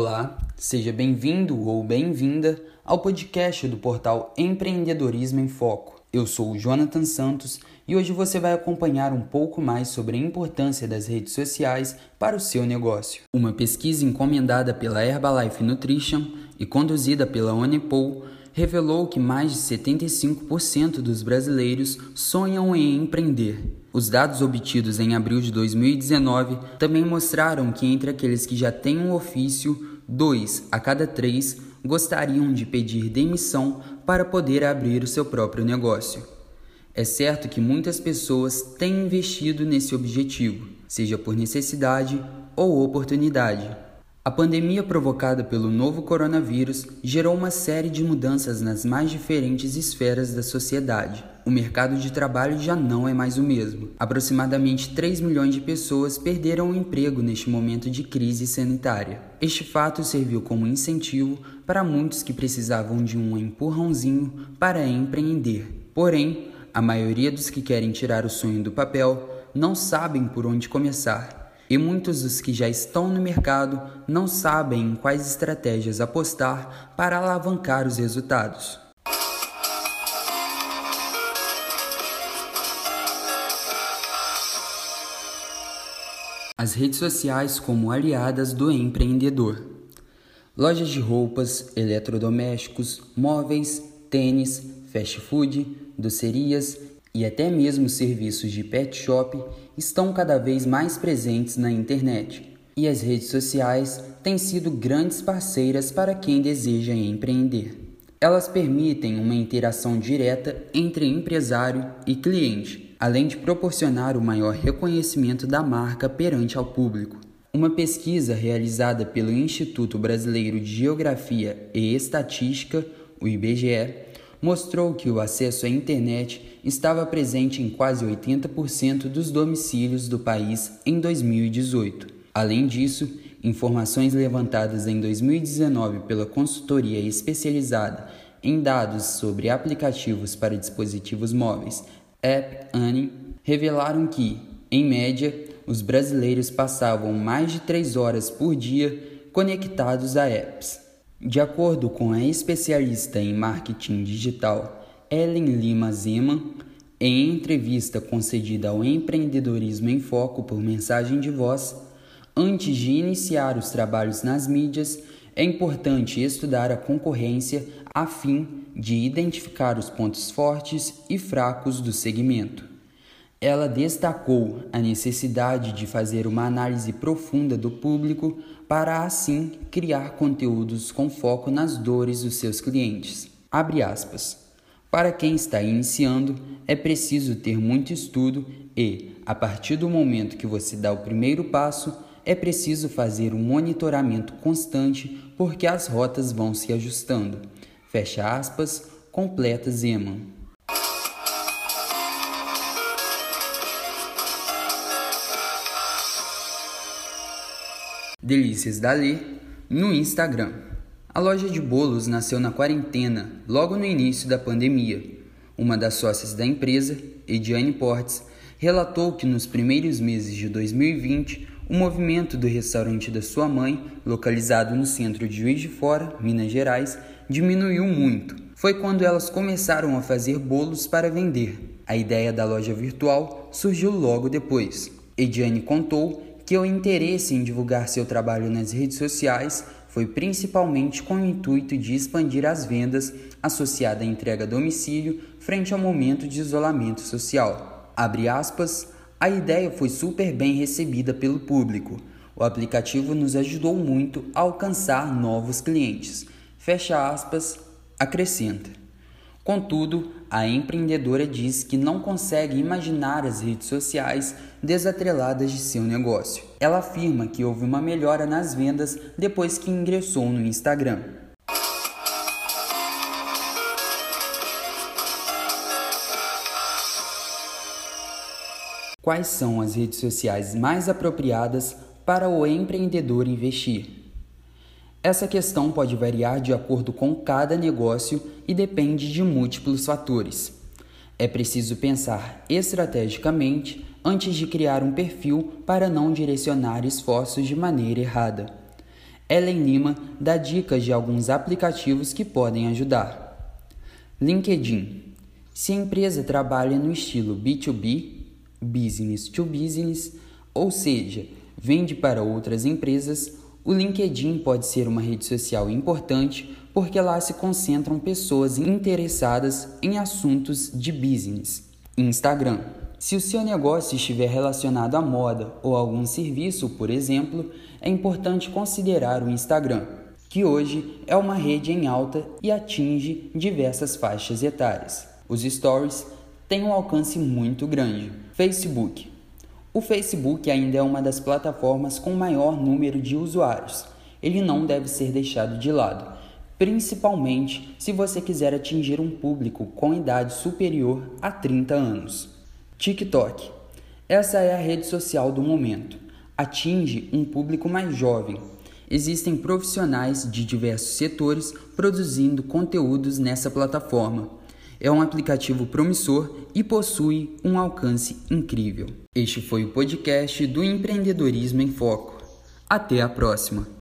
Olá, seja bem-vindo ou bem-vinda ao podcast do portal Empreendedorismo em Foco. Eu sou o Jonathan Santos e hoje você vai acompanhar um pouco mais sobre a importância das redes sociais para o seu negócio. Uma pesquisa encomendada pela Herbalife Nutrition e conduzida pela Onepol revelou que mais de 75% dos brasileiros sonham em empreender. Os dados obtidos em abril de 2019 também mostraram que entre aqueles que já têm um ofício, dois a cada três gostariam de pedir demissão para poder abrir o seu próprio negócio. É certo que muitas pessoas têm investido nesse objetivo, seja por necessidade ou oportunidade. A pandemia provocada pelo novo coronavírus gerou uma série de mudanças nas mais diferentes esferas da sociedade. O mercado de trabalho já não é mais o mesmo. Aproximadamente 3 milhões de pessoas perderam o emprego neste momento de crise sanitária. Este fato serviu como incentivo para muitos que precisavam de um empurrãozinho para empreender. Porém, a maioria dos que querem tirar o sonho do papel não sabem por onde começar e muitos dos que já estão no mercado não sabem em quais estratégias apostar para alavancar os resultados. As redes sociais como aliadas do empreendedor. Lojas de roupas, eletrodomésticos, móveis, tênis, fast food, docerias e até mesmo serviços de pet shop estão cada vez mais presentes na internet. E as redes sociais têm sido grandes parceiras para quem deseja empreender. Elas permitem uma interação direta entre empresário e cliente, além de proporcionar o maior reconhecimento da marca perante ao público. Uma pesquisa realizada pelo Instituto Brasileiro de Geografia e Estatística, o IBGE, mostrou que o acesso à internet estava presente em quase 80% dos domicílios do país em 2018. Além disso, informações levantadas em 2019 pela consultoria especializada em dados sobre aplicativos para dispositivos móveis, App Annie, revelaram que, em média, os brasileiros passavam mais de 3 horas por dia conectados a apps. De acordo com a especialista em marketing digital Ellen Lima Zeman, em entrevista concedida ao Empreendedorismo em Foco por mensagem de voz, antes de iniciar os trabalhos nas mídias, é importante estudar a concorrência a fim de identificar os pontos fortes e fracos do segmento. Ela destacou a necessidade de fazer uma análise profunda do público para assim criar conteúdos com foco nas dores dos seus clientes. Abre aspas. Para quem está iniciando, é preciso ter muito estudo e, a partir do momento que você dá o primeiro passo, é preciso fazer um monitoramento constante porque as rotas vão se ajustando. Fecha aspas, completa Zeman. Delícias Dali no Instagram. A loja de bolos nasceu na quarentena, logo no início da pandemia. Uma das sócias da empresa, Ediane Portes, relatou que nos primeiros meses de 2020, o movimento do restaurante da sua mãe, localizado no centro de Juiz de Fora, Minas Gerais, diminuiu muito. Foi quando elas começaram a fazer bolos para vender. A ideia da loja virtual surgiu logo depois. Ediane contou que o interesse em divulgar seu trabalho nas redes sociais foi principalmente com o intuito de expandir as vendas associada à entrega a domicílio frente ao momento de isolamento social. Abre aspas, a ideia foi super bem recebida pelo público. O aplicativo nos ajudou muito a alcançar novos clientes. Fecha aspas, acrescenta. Contudo, a empreendedora diz que não consegue imaginar as redes sociais desatreladas de seu negócio. Ela afirma que houve uma melhora nas vendas depois que ingressou no Instagram. Quais são as redes sociais mais apropriadas para o empreendedor investir? Essa questão pode variar de acordo com cada negócio e depende de múltiplos fatores. É preciso pensar estrategicamente antes de criar um perfil para não direcionar esforços de maneira errada. Ellen Lima dá dicas de alguns aplicativos que podem ajudar. LinkedIn. Se a empresa trabalha no estilo B2B, business to business, ou seja, vende para outras empresas, o LinkedIn pode ser uma rede social importante porque lá se concentram pessoas interessadas em assuntos de business. Instagram. Se o seu negócio estiver relacionado à moda ou a algum serviço, por exemplo, é importante considerar o Instagram, que hoje é uma rede em alta e atinge diversas faixas etárias. Os stories têm um alcance muito grande. Facebook. O Facebook ainda é uma das plataformas com maior número de usuários. Ele não deve ser deixado de lado, principalmente se você quiser atingir um público com idade superior a 30 anos. TikTok. Essa é a rede social do momento. Atinge um público mais jovem. Existem profissionais de diversos setores produzindo conteúdos nessa plataforma. É um aplicativo promissor e possui um alcance incrível. Este foi o podcast do Empreendedorismo em Foco. Até a próxima!